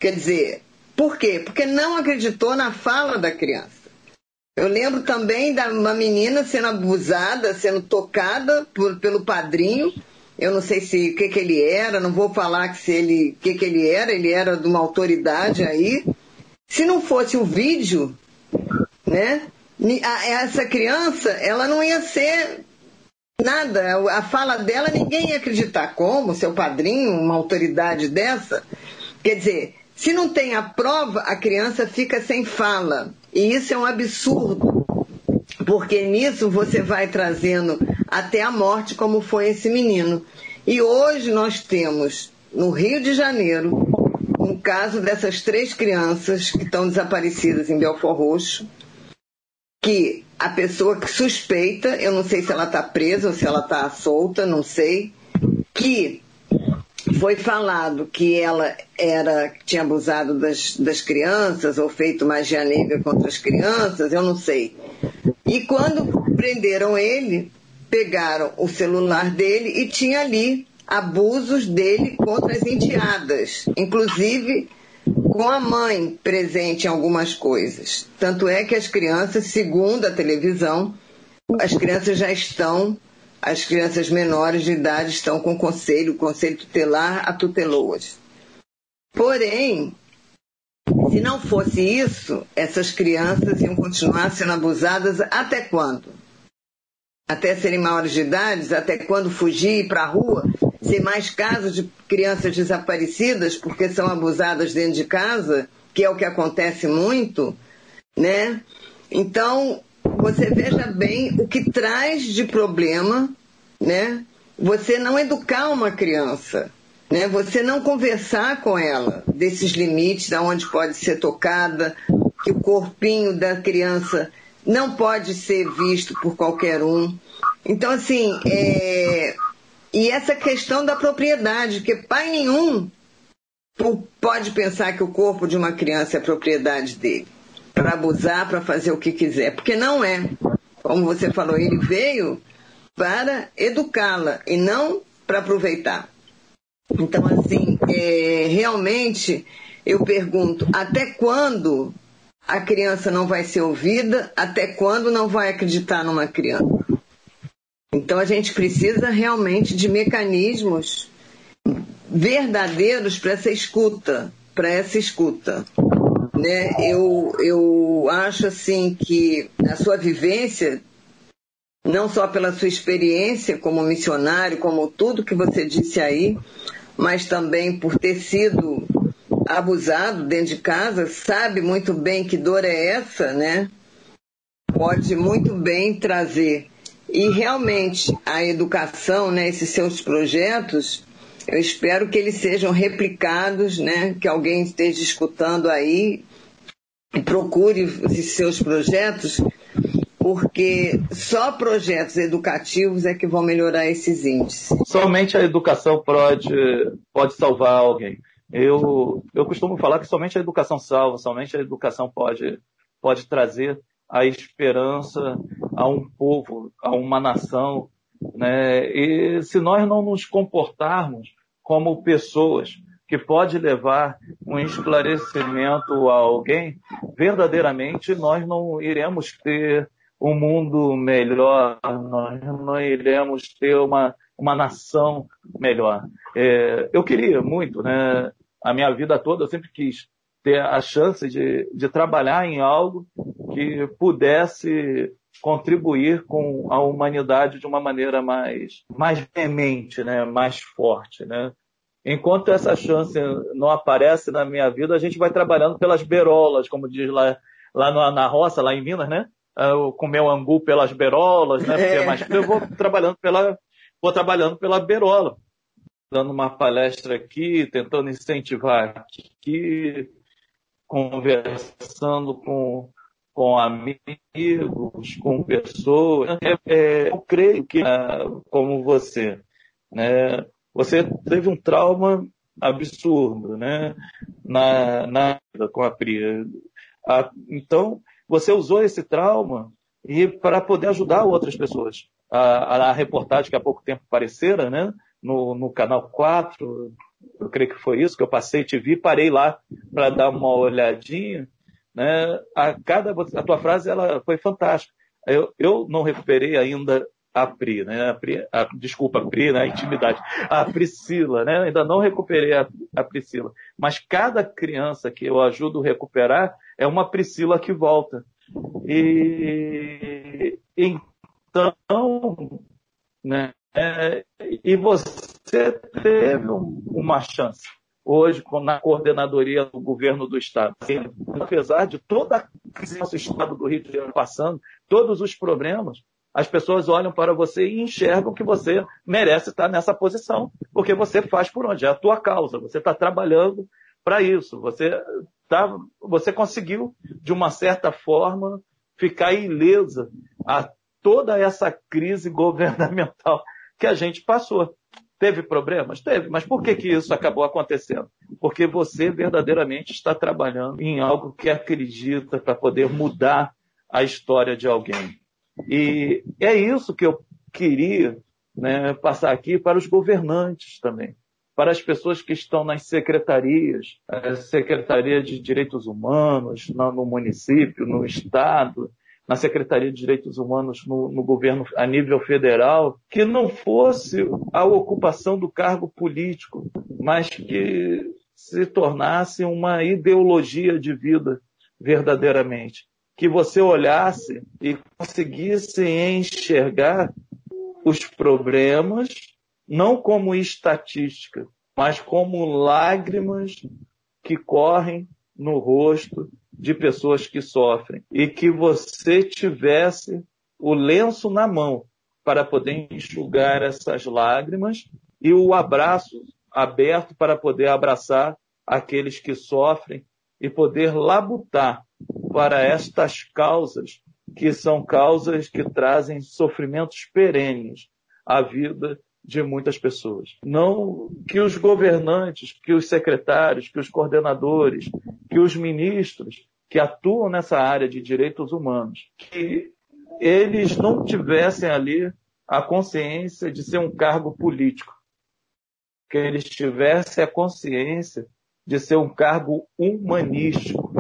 Quer dizer, por quê? Porque não acreditou na fala da criança. Eu lembro também de uma menina sendo abusada, sendo tocada por, pelo padrinho. Eu não sei se o que, que ele era, não vou falar que se ele o que, que ele era, ele era de uma autoridade aí. Se não fosse o vídeo, né? Essa criança, ela não ia ser nada. A fala dela ninguém ia acreditar. Como? Seu padrinho, uma autoridade dessa? Quer dizer, se não tem a prova, a criança fica sem fala. E isso é um absurdo, porque nisso você vai trazendo até a morte, como foi esse menino. E hoje nós temos, no Rio de Janeiro, um caso dessas três crianças que estão desaparecidas em Belfort Roxo, que a pessoa que suspeita, eu não sei se ela está presa ou se ela está solta, não sei, que foi falado que ela era tinha abusado das, das crianças ou feito magia negra contra as crianças, eu não sei. E quando prenderam ele, pegaram o celular dele e tinha ali abusos dele contra as enteadas, inclusive com a mãe presente em algumas coisas. Tanto é que as crianças, segundo a televisão, as crianças já estão as crianças menores de idade estão com o conselho, o conselho tutelar a tutelou-as. Porém, se não fosse isso, essas crianças iam continuar sendo abusadas até quando? Até serem maiores de idade? Até quando fugir para a rua? Sem mais casos de crianças desaparecidas porque são abusadas dentro de casa, que é o que acontece muito, né? Então, você veja bem o que traz de problema, né? Você não educar uma criança, né? Você não conversar com ela desses limites, aonde pode ser tocada, que o corpinho da criança não pode ser visto por qualquer um. Então, assim, é... e essa questão da propriedade, que pai nenhum pode pensar que o corpo de uma criança é propriedade dele para abusar, para fazer o que quiser, porque não é. Como você falou, ele veio para educá-la e não para aproveitar. Então, assim, é, realmente eu pergunto: até quando a criança não vai ser ouvida? Até quando não vai acreditar numa criança? Então, a gente precisa realmente de mecanismos verdadeiros para essa escuta, para essa escuta né? Eu, eu acho assim que a sua vivência, não só pela sua experiência como missionário, como tudo que você disse aí, mas também por ter sido abusado dentro de casa, sabe muito bem que dor é essa, né? Pode muito bem trazer. E realmente a educação, né, esses seus projetos, eu espero que eles sejam replicados, né? Que alguém esteja escutando aí e procure os seus projetos, porque só projetos educativos é que vão melhorar esses índices. Somente a educação pode, pode salvar alguém. Eu, eu costumo falar que somente a educação salva, somente a educação pode, pode trazer a esperança a um povo, a uma nação, né? E se nós não nos comportarmos como pessoas que pode levar um esclarecimento a alguém, verdadeiramente nós não iremos ter um mundo melhor, nós não iremos ter uma, uma nação melhor. É, eu queria muito, né? A minha vida toda eu sempre quis ter a chance de, de trabalhar em algo que pudesse contribuir com a humanidade de uma maneira mais, mais veemente, né? mais forte. Né? Enquanto essa chance não aparece na minha vida, a gente vai trabalhando pelas berolas, como diz lá, lá na roça, lá em Minas, né? Eu comer o angu pelas berolas, né? Porque é mais eu vou trabalhando pela, vou trabalhando pela berola, dando uma palestra aqui, tentando incentivar aqui, conversando com com amigos, com pessoas. É, é, eu creio que, ah, como você, né, você teve um trauma absurdo, né, na, na com a Pri. Ah, então, você usou esse trauma e para poder ajudar outras pessoas. A, a, reportagem que há pouco tempo aparecera, né, no, no canal 4, eu creio que foi isso que eu passei, te vi, parei lá para dar uma olhadinha né? A, cada, a tua frase ela foi fantástica. Eu, eu não recuperei ainda a Pri, né? A Pri, a, desculpa, a Pri, né? A intimidade. A Priscila, né? Ainda não recuperei a, a Priscila. Mas cada criança que eu ajudo a recuperar é uma Priscila que volta. E então, né? É, e você teve uma chance hoje na coordenadoria do governo do Estado. Apesar de toda a crise nosso Estado do Rio de Janeiro passando, todos os problemas, as pessoas olham para você e enxergam que você merece estar nessa posição, porque você faz por onde? É a tua causa, você está trabalhando para isso, você, tá, você conseguiu, de uma certa forma, ficar ilesa a toda essa crise governamental que a gente passou. Teve problemas? Teve. Mas por que, que isso acabou acontecendo? Porque você verdadeiramente está trabalhando em algo que acredita para poder mudar a história de alguém. E é isso que eu queria né, passar aqui para os governantes também, para as pessoas que estão nas secretarias, Secretaria de Direitos Humanos, no município, no Estado, na Secretaria de Direitos Humanos no, no, governo a nível federal, que não fosse a ocupação do cargo político, mas que se tornasse uma ideologia de vida verdadeiramente. Que você olhasse e conseguisse enxergar os problemas não como estatística, mas como lágrimas que correm no rosto de pessoas que sofrem e que você tivesse o lenço na mão para poder enxugar essas lágrimas e o abraço aberto para poder abraçar aqueles que sofrem e poder labutar para estas causas que são causas que trazem sofrimentos perenes à vida de muitas pessoas. Não que os governantes, que os secretários, que os coordenadores, que os ministros que atuam nessa área de direitos humanos, que eles não tivessem ali a consciência de ser um cargo político, que eles tivessem a consciência de ser um cargo humanístico,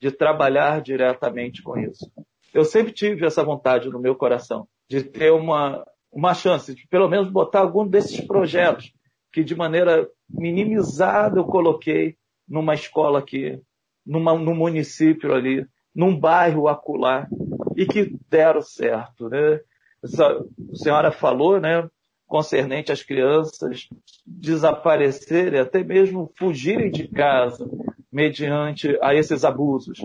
de trabalhar diretamente com isso. Eu sempre tive essa vontade no meu coração de ter uma, uma chance de pelo menos botar algum desses projetos que de maneira minimizada eu coloquei numa escola aqui, numa, num município ali, num bairro acolá, e que deram certo. Né? A senhora falou, né, concernente às crianças desaparecerem, até mesmo fugirem de casa mediante a esses abusos.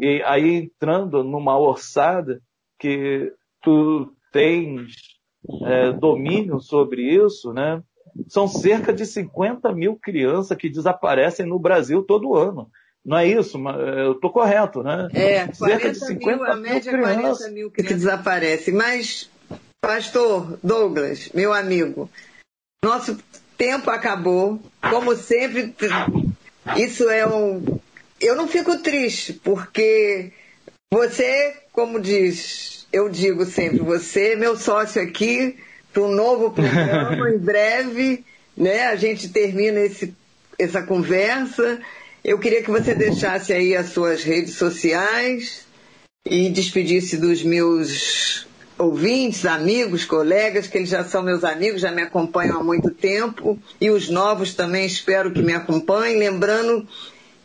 E aí entrando numa orçada que tu tens é, domínio sobre isso, né? São cerca de 50 mil crianças que desaparecem no Brasil todo ano. Não é isso? Eu estou correto, né? É, cerca de 50 mil, a média é 40 mil crianças que desaparecem. Mas, pastor Douglas, meu amigo, nosso tempo acabou. Como sempre, isso é um. Eu não fico triste, porque você, como diz eu digo sempre, você é meu sócio aqui para um novo programa, em breve, né? A gente termina esse, essa conversa. Eu queria que você deixasse aí as suas redes sociais e despedisse dos meus ouvintes, amigos, colegas, que eles já são meus amigos, já me acompanham há muito tempo, e os novos também espero que me acompanhem. Lembrando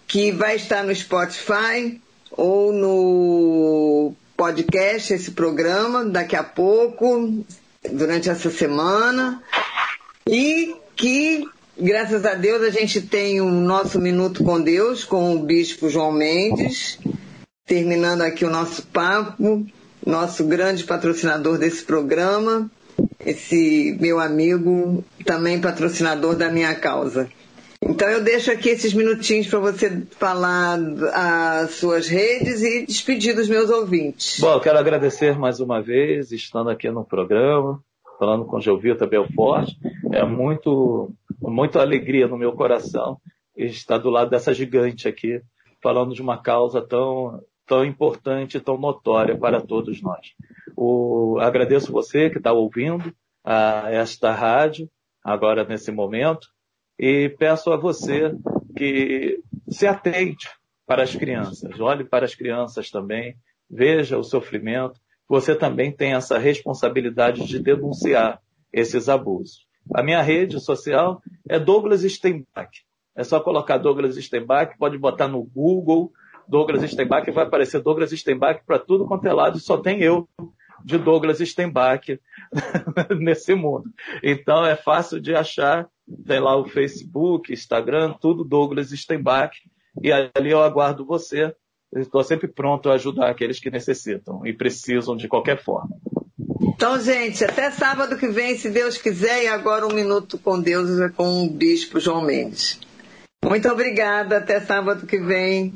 que vai estar no Spotify, ou no podcast esse programa daqui a pouco, durante essa semana. E que, graças a Deus, a gente tem o nosso Minuto com Deus, com o Bispo João Mendes, terminando aqui o nosso papo, nosso grande patrocinador desse programa, esse meu amigo, também patrocinador da minha causa. Então eu deixo aqui esses minutinhos para você falar as suas redes e despedir dos meus ouvintes. Bom, eu quero agradecer mais uma vez, estando aqui no programa, falando com Jovita Belfort. É muito, muita alegria no meu coração estar do lado dessa gigante aqui, falando de uma causa tão, tão importante, tão notória para todos nós. O, agradeço você que está ouvindo a esta rádio, agora nesse momento, e peço a você que se atente para as crianças, olhe para as crianças também, veja o sofrimento, você também tem essa responsabilidade de denunciar esses abusos. A minha rede social é Douglas Steinbach. É só colocar Douglas Steinbach, pode botar no Google Douglas Steinbach, vai aparecer Douglas Steinbach para tudo quanto é lado, só tem eu de Douglas Steinbach nesse mundo. Então é fácil de achar, tem lá o Facebook, Instagram, tudo Douglas Steinbach, e ali eu aguardo você estou sempre pronto a ajudar aqueles que necessitam e precisam de qualquer forma. Então, gente, até sábado que vem, se Deus quiser, e agora um minuto com Deus é com o Bispo João Mendes. Muito obrigada, até sábado que vem.